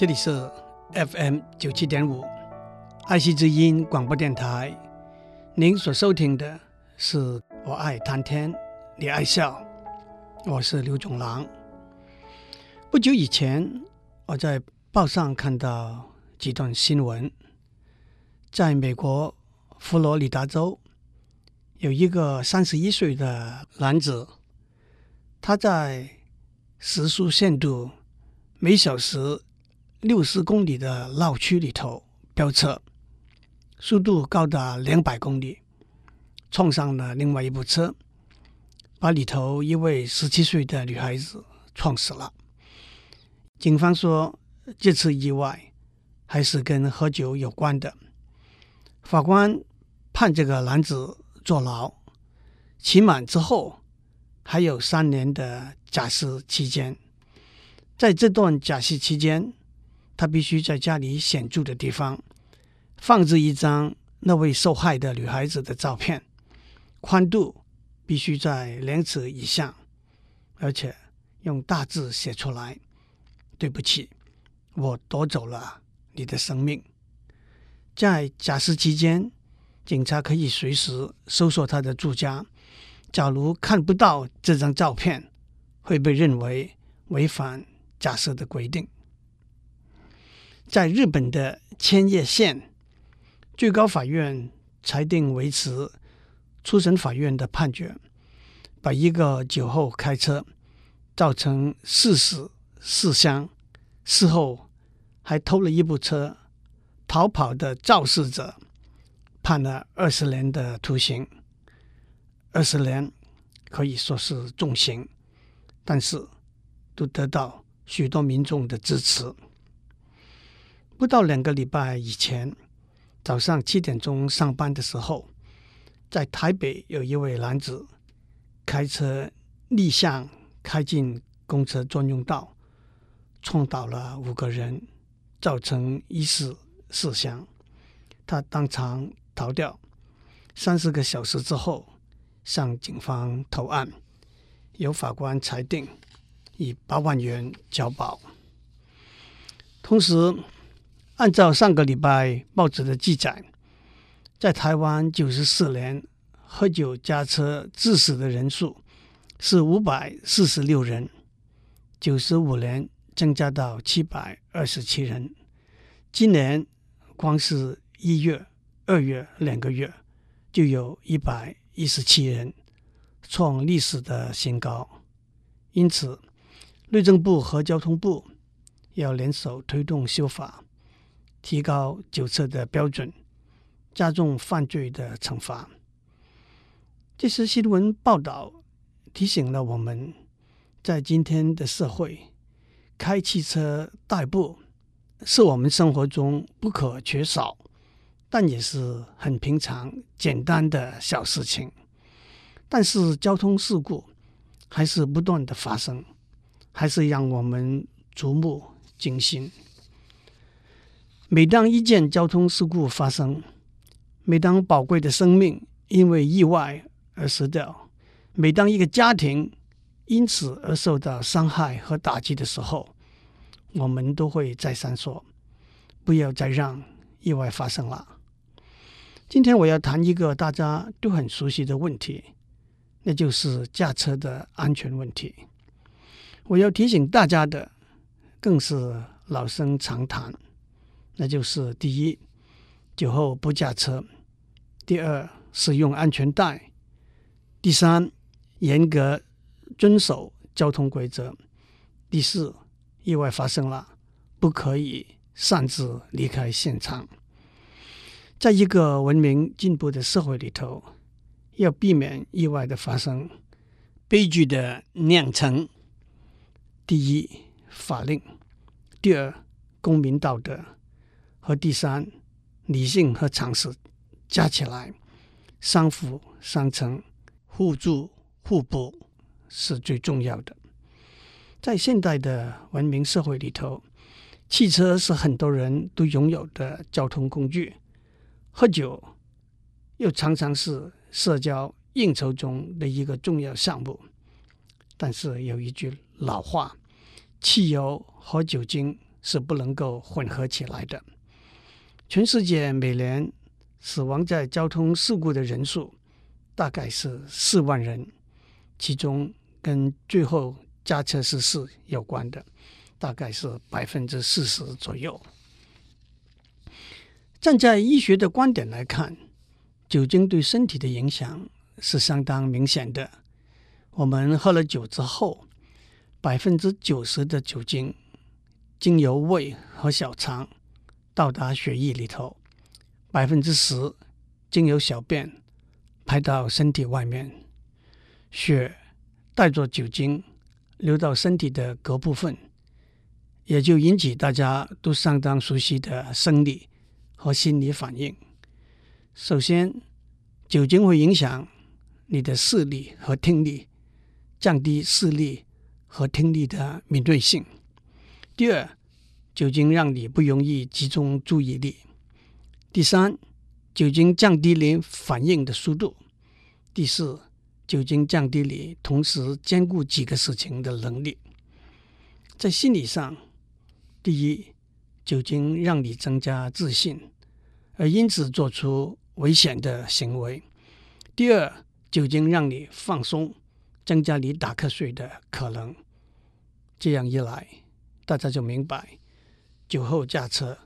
这里是 FM 九七点五爱惜之音广播电台。您所收听的是我爱谈天，你爱笑，我是刘总郎。不久以前，我在报上看到几段新闻，在美国佛罗里达州，有一个三十一岁的男子，他在时速限度每小时六十公里的闹区里头飙车，速度高达两百公里，撞上了另外一部车，把里头一位十七岁的女孩子撞死了。警方说，这次意外还是跟喝酒有关的。法官判这个男子。坐牢，期满之后还有三年的假释期间。在这段假释期间，他必须在家里显著的地方放置一张那位受害的女孩子的照片，宽度必须在两尺以下，而且用大字写出来：“对不起，我夺走了你的生命。”在假释期间。警察可以随时搜索他的住家。假如看不到这张照片，会被认为违反假释的规定。在日本的千叶县，最高法院裁定维持初审法院的判决，把一个酒后开车造成四死四伤，事后还偷了一部车逃跑的肇事者。判了二十年的徒刑，二十年可以说是重刑，但是都得到许多民众的支持。不到两个礼拜以前，早上七点钟上班的时候，在台北有一位男子开车逆向开进公车专用道，撞倒了五个人，造成一死四伤。他当场逃掉，三十个小时之后向警方投案，由法官裁定以八万元交保。同时，按照上个礼拜报纸的记载，在台湾九十四年喝酒驾车致死的人数是五百四十六人，九十五年增加到七百二十七人，今年光是一月。二月两个月就有一百一十七人，创历史的新高。因此，内政部和交通部要联手推动修法，提高酒测的标准，加重犯罪的惩罚。这些新闻报道提醒了我们，在今天的社会，开汽车代步是我们生活中不可缺少。但也是很平常、简单的小事情，但是交通事故还是不断的发生，还是让我们触目惊心。每当一件交通事故发生，每当宝贵的生命因为意外而死掉，每当一个家庭因此而受到伤害和打击的时候，我们都会再三说：不要再让意外发生了。今天我要谈一个大家都很熟悉的问题，那就是驾车的安全问题。我要提醒大家的，更是老生常谈，那就是：第一，酒后不驾车；第二，使用安全带；第三，严格遵守交通规则；第四，意外发生了，不可以擅自离开现场。在一个文明进步的社会里头，要避免意外的发生、悲剧的酿成。第一，法令；第二，公民道德；和第三，理性和常识加起来，相辅相成、互助互补是最重要的。在现代的文明社会里头，汽车是很多人都拥有的交通工具。喝酒又常常是社交应酬中的一个重要项目，但是有一句老话：“汽油和酒精是不能够混合起来的。全世界每年死亡在交通事故的人数大概是四万人，其中跟最后驾车失事有关的大概是百分之四十左右。站在医学的观点来看，酒精对身体的影响是相当明显的。我们喝了酒之后，百分之九十的酒精经由胃和小肠到达血液里头，百分之十经由小便排到身体外面。血带着酒精流到身体的各部分，也就引起大家都相当熟悉的生理和心理反应。首先，酒精会影响你的视力和听力。降低视力和听力的敏锐性。第二，酒精让你不容易集中注意力。第三，酒精降低你反应的速度。第四，酒精降低你同时兼顾几个事情的能力。在心理上，第一，酒精让你增加自信，而因此做出危险的行为。第二，酒精让你放松。增加你打瞌睡的可能，这样一来，大家就明白，酒后驾车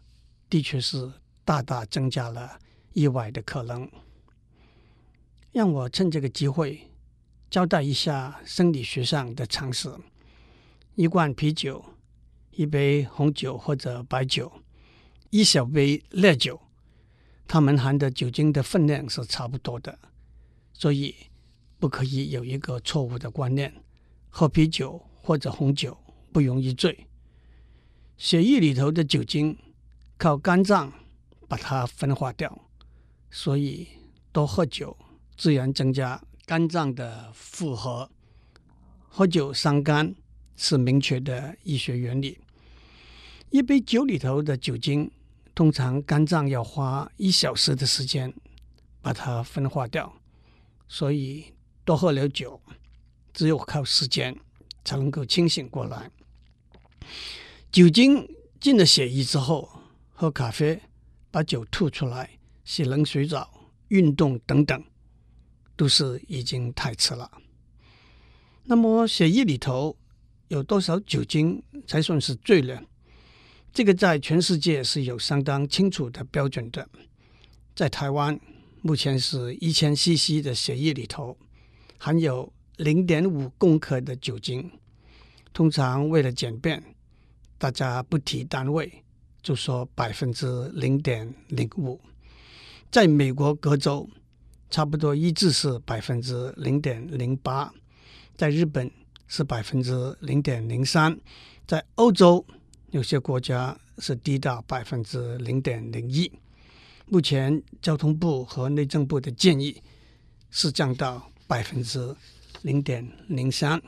的确是大大增加了意外的可能。让我趁这个机会交代一下生理学上的常识：一罐啤酒、一杯红酒或者白酒、一小杯烈酒，它们含的酒精的分量是差不多的，所以。不可以有一个错误的观念：喝啤酒或者红酒不容易醉。血液里头的酒精靠肝脏把它分化掉，所以多喝酒自然增加肝脏的负荷。喝酒伤肝是明确的医学原理。一杯酒里头的酒精，通常肝脏要花一小时的时间把它分化掉，所以。多喝了酒，只有靠时间才能够清醒过来。酒精进了血液之后，喝咖啡把酒吐出来，洗冷水澡、运动等等，都是已经太迟了。那么血液里头有多少酒精才算是醉呢？这个在全世界是有相当清楚的标准的。在台湾，目前是一千 CC 的血液里头。含有零点五公克的酒精，通常为了简便，大家不提单位，就说百分之零点零五。在美国各州，差不多一致是百分之零点零八；在日本是百分之零点零三；在欧洲有些国家是低到百分之零点零一。目前交通部和内政部的建议是降到。百分之零点零三。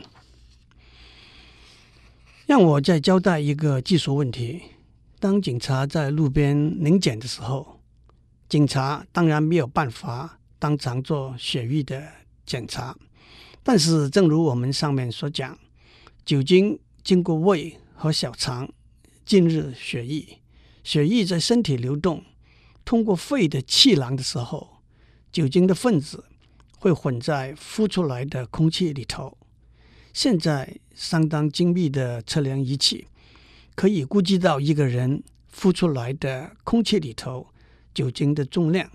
让我再交代一个技术问题：当警察在路边临检的时候，警察当然没有办法当场做血液的检查。但是，正如我们上面所讲，酒精经过胃和小肠进入血液，血液在身体流动，通过肺的气囊的时候，酒精的分子。会混在呼出来的空气里头。现在相当精密的测量仪器可以估计到一个人呼出来的空气里头酒精的重量，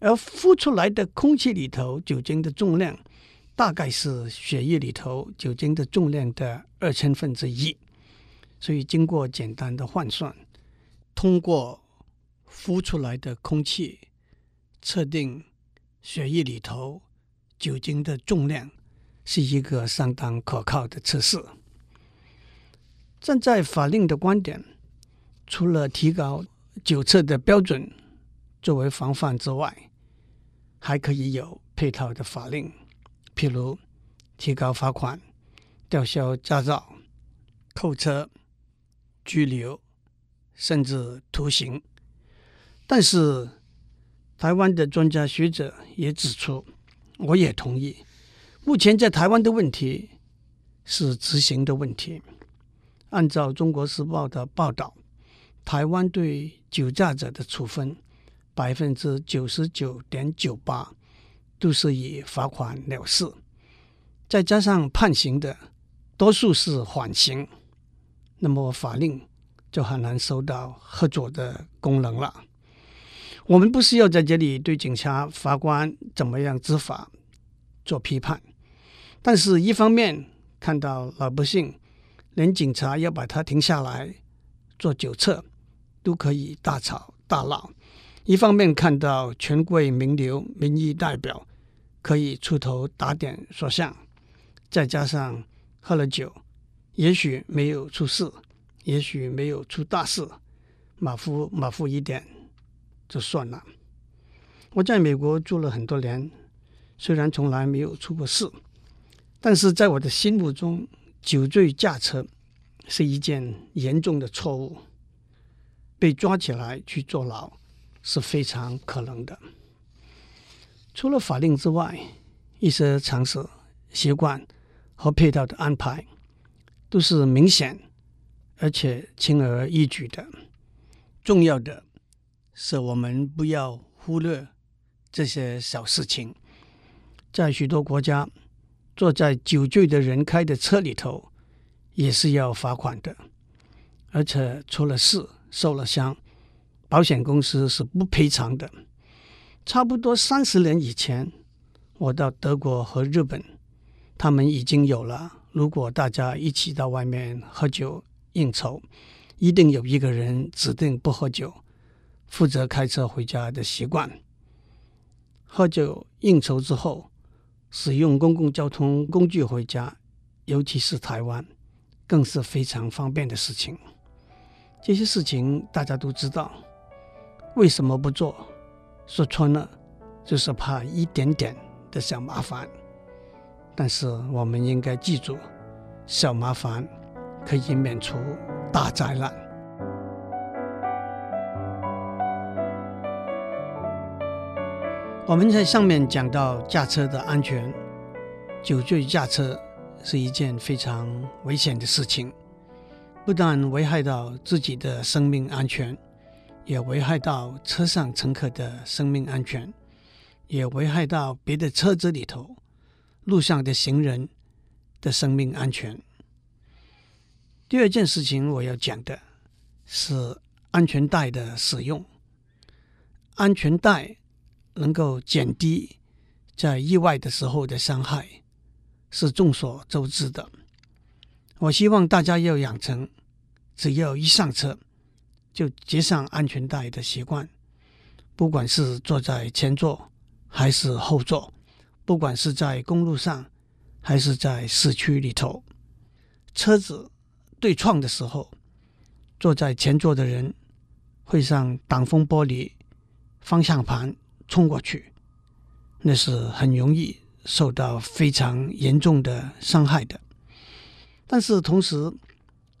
而呼出来的空气里头酒精的重量大概是血液里头酒精的重量的二千分之一。所以经过简单的换算，通过呼出来的空气测定血液里头。酒精的重量是一个相当可靠的测试。站在法令的观点，除了提高酒测的标准作为防范之外，还可以有配套的法令，譬如提高罚款、吊销驾照、扣车、拘留，甚至徒刑。但是，台湾的专家学者也指出。我也同意，目前在台湾的问题是执行的问题，按照《中国时报》的报道，台湾对酒驾者的处分，百分之九十九点九八都是以罚款了事，再加上判刑的多数是缓刑，那么法令就很难收到合作的功能了。我们不需要在这里对警察、法官怎么样执法做批判，但是一方面看到老百姓。连警察要把他停下来做酒测，都可以大吵大闹。一方面看到权贵名流、民意代表可以出头打点说相，再加上喝了酒，也许没有出事，也许没有出大事，马虎马虎一点就算了。我在美国住了很多年，虽然从来没有出过事，但是在我的心目中。酒醉驾车是一件严重的错误，被抓起来去坐牢是非常可能的。除了法令之外，一些常识、习惯和配套的安排都是明显而且轻而易举的。重要的是，我们不要忽略这些小事情。在许多国家，坐在酒醉的人开的车里头，也是要罚款的，而且出了事受了伤，保险公司是不赔偿的。差不多三十年以前，我到德国和日本，他们已经有了，如果大家一起到外面喝酒应酬，一定有一个人指定不喝酒，负责开车回家的习惯。喝酒应酬之后，使用公共交通工具回家，尤其是台湾，更是非常方便的事情。这些事情大家都知道，为什么不做？说穿了，就是怕一点点的小麻烦。但是我们应该记住，小麻烦可以免除大灾难。我们在上面讲到驾车的安全，酒醉驾车是一件非常危险的事情，不但危害到自己的生命安全，也危害到车上乘客的生命安全，也危害到别的车子里头路上的行人的生命安全。第二件事情我要讲的是安全带的使用，安全带。能够减低在意外的时候的伤害，是众所周知的。我希望大家要养成，只要一上车就系上安全带的习惯。不管是坐在前座还是后座，不管是在公路上还是在市区里头，车子对撞的时候，坐在前座的人会上挡风玻璃、方向盘。冲过去，那是很容易受到非常严重的伤害的。但是同时，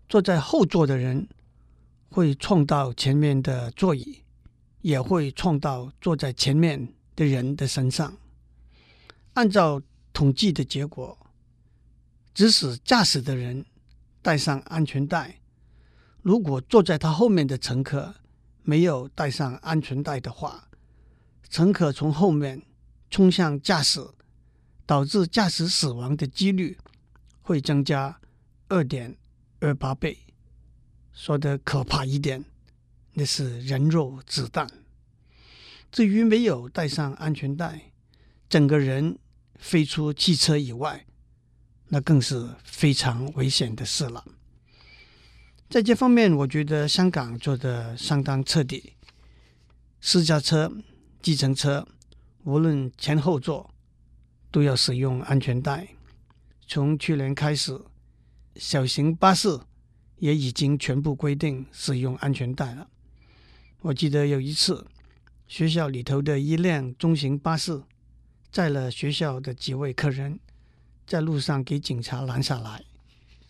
坐在后座的人会撞到前面的座椅，也会撞到坐在前面的人的身上。按照统计的结果，即使驾驶的人带上安全带，如果坐在他后面的乘客没有带上安全带的话，乘客从后面冲向驾驶，导致驾驶死亡的几率会增加二点二八倍。说的可怕一点，那是人肉子弹。至于没有带上安全带，整个人飞出汽车以外，那更是非常危险的事了。在这方面，我觉得香港做得相当彻底，私家车。计程车无论前后座都要使用安全带。从去年开始，小型巴士也已经全部规定使用安全带了。我记得有一次，学校里头的一辆中型巴士载了学校的几位客人，在路上给警察拦下来，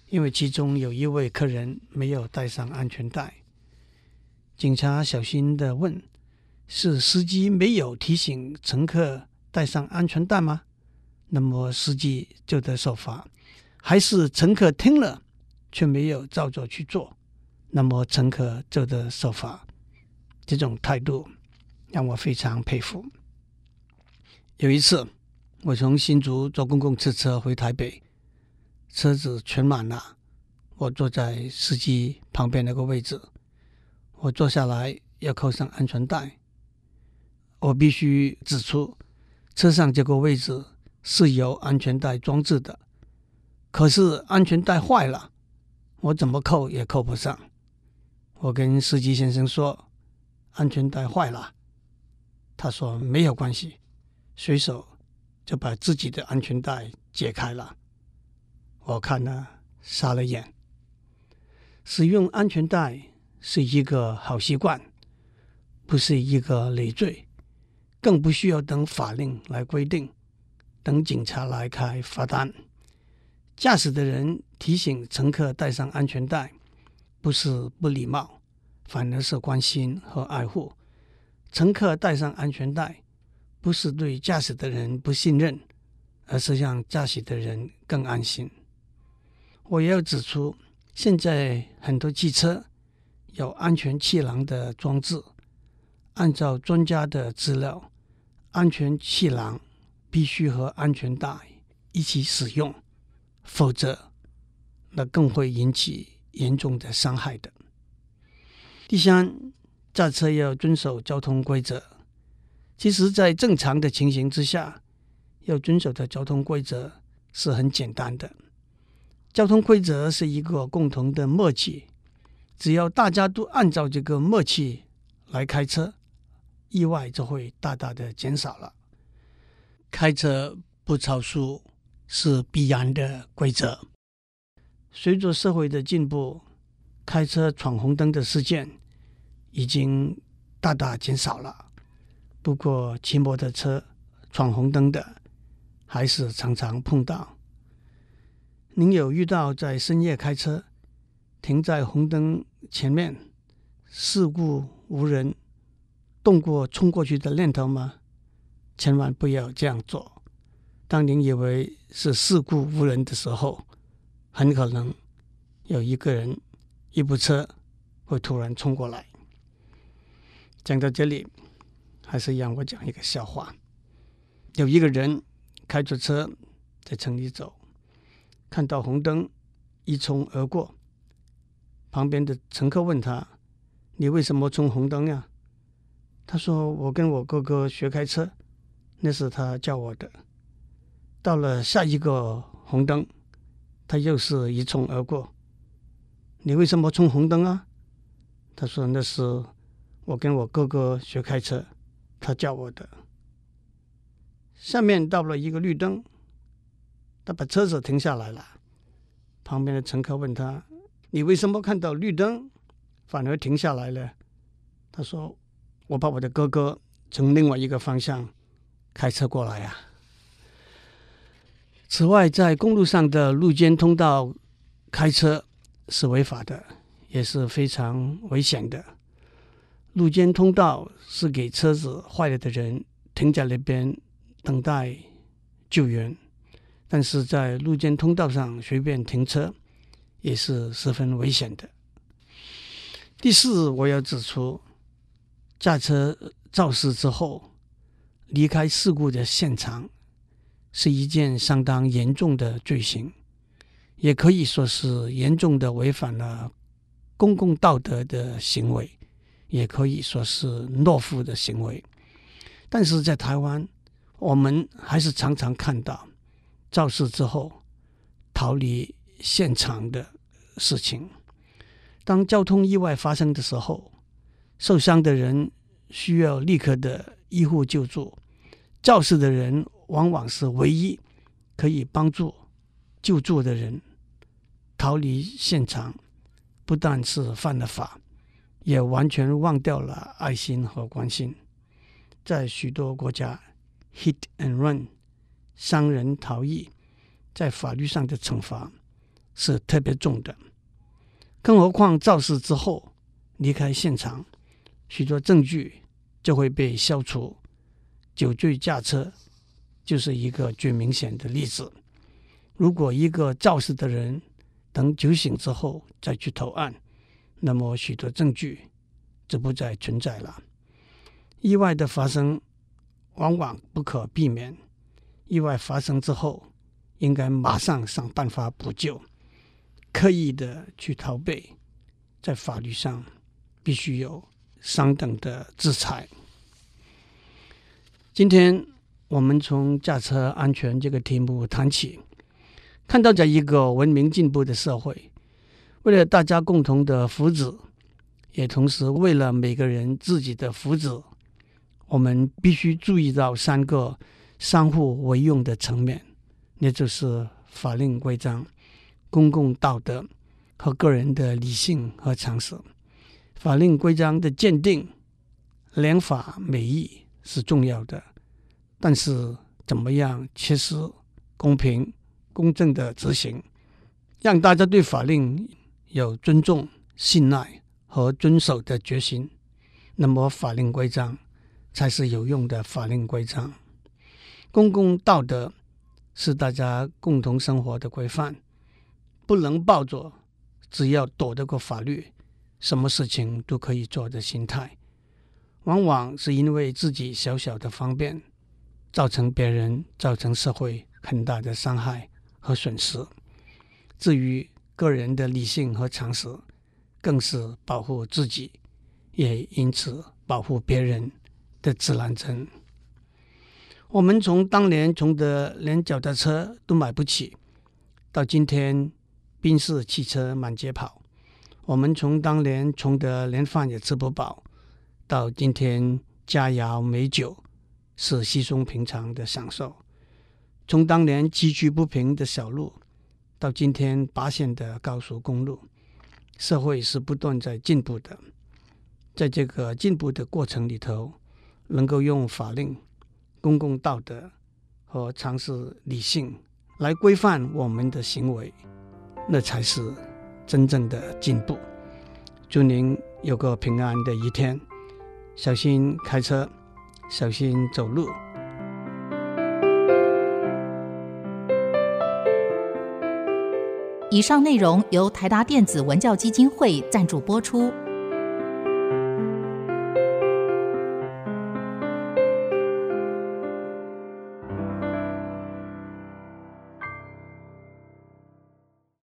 因为其中有一位客人没有带上安全带。警察小心的问。是司机没有提醒乘客带上安全带吗？那么司机就得受罚，还是乘客听了却没有照着去做，那么乘客就得受罚。这种态度让我非常佩服。有一次，我从新竹坐公共汽车回台北，车子全满了，我坐在司机旁边那个位置，我坐下来要扣上安全带，我必须指出，车上这个位置是有安全带装置的，可是安全带坏了，我怎么扣也扣不上。我跟司机先生说，安全带坏了，他说没有关系。随手就把自己的安全带解开了，我看了傻了眼。使用安全带是一个好习惯，不是一个累赘，更不需要等法令来规定，等警察来开罚单。驾驶的人提醒乘客带上安全带，不是不礼貌，反而是关心和爱护。乘客带上安全带。不是对驾驶的人不信任，而是让驾驶的人更安心。我也要指出，现在很多汽车有安全气囊的装置。按照专家的资料，安全气囊必须和安全带一起使用，否则那更会引起严重的伤害的。第三，驾车要遵守交通规则。其实，在正常的情形之下，要遵守的交通规则是很简单的。交通规则是一个共同的默契，只要大家都按照这个默契来开车，意外就会大大的减少了。开车不超速是必然的规则。随着社会的进步，开车闯红灯的事件已经大大减少了。不过，骑摩托车闯红灯的还是常常碰到。您有遇到在深夜开车停在红灯前面，事故无人，动过冲过去的念头吗？千万不要这样做。当您以为是事故无人的时候，很可能有一个人、一部车会突然冲过来。讲到这里。还是让我讲一个笑话。有一个人开着车在城里走，看到红灯，一冲而过。旁边的乘客问他：“你为什么冲红灯呀？”他说：“我跟我哥哥学开车，那是他教我的。”到了下一个红灯，他又是一冲而过。你为什么冲红灯啊？他说：“那是我跟我哥哥学开车。”他教我的。下面到了一个绿灯，他把车子停下来了。旁边的乘客问他：“你为什么看到绿灯反而停下来了？”他说：“我把我的哥哥从另外一个方向开车过来呀。”此外，在公路上的路肩通道开车是违法的，也是非常危险的。路肩通道是给车子坏了的人停在那边等待救援，但是在路肩通道上随便停车也是十分危险的。第四，我要指出，驾车肇事之后离开事故的现场是一件相当严重的罪行，也可以说是严重的违反了公共道德的行为。也可以说是懦夫的行为，但是在台湾，我们还是常常看到肇事之后逃离现场的事情。当交通意外发生的时候，受伤的人需要立刻的医护救助，肇事的人往往是唯一可以帮助救助的人。逃离现场不但是犯了法。也完全忘掉了爱心和关心。在许多国家，hit and run，伤人逃逸，在法律上的惩罚是特别重的。更何况肇事之后离开现场，许多证据就会被消除。酒醉驾车就是一个最明显的例子。如果一个肇事的人等酒醒之后再去投案，那么许多证据就不再存在了。意外的发生往往不可避免，意外发生之后，应该马上想办法补救。刻意的去逃避，在法律上必须有相等的制裁。今天我们从驾车安全这个题目谈起，看到在一个文明进步的社会，为了大家共同的福祉，也同时为了每个人自己的福祉，我们必须注意到三个相互为用的层面，那就是法令规章。公共道德和个人的理性和常识，法令规章的鉴定，良法美意是重要的，但是怎么样切实、公平、公正的执行，让大家对法令有尊重、信赖和遵守的决心，那么法令规章才是有用的法令规章。公共道德是大家共同生活的规范。不能抱着只要躲得过法律，什么事情都可以做的心态，往往是因为自己小小的方便，造成别人、造成社会很大的伤害和损失。至于个人的理性和常识，更是保护自己，也因此保护别人的指南针。我们从当年穷得连脚踏车都买不起，到今天。宾士汽车满街跑，我们从当年穷得连饭也吃不饱，到今天佳肴美酒是稀松平常的享受；从当年崎岖不平的小路，到今天八线的高速公路，社会是不断在进步的。在这个进步的过程里头，能够用法令、公共道德和常识理性来规范我们的行为。那才是真正的进步。祝您有个平安的一天，小心开车，小心走路。以上内容由台达电子文教基金会赞助播出。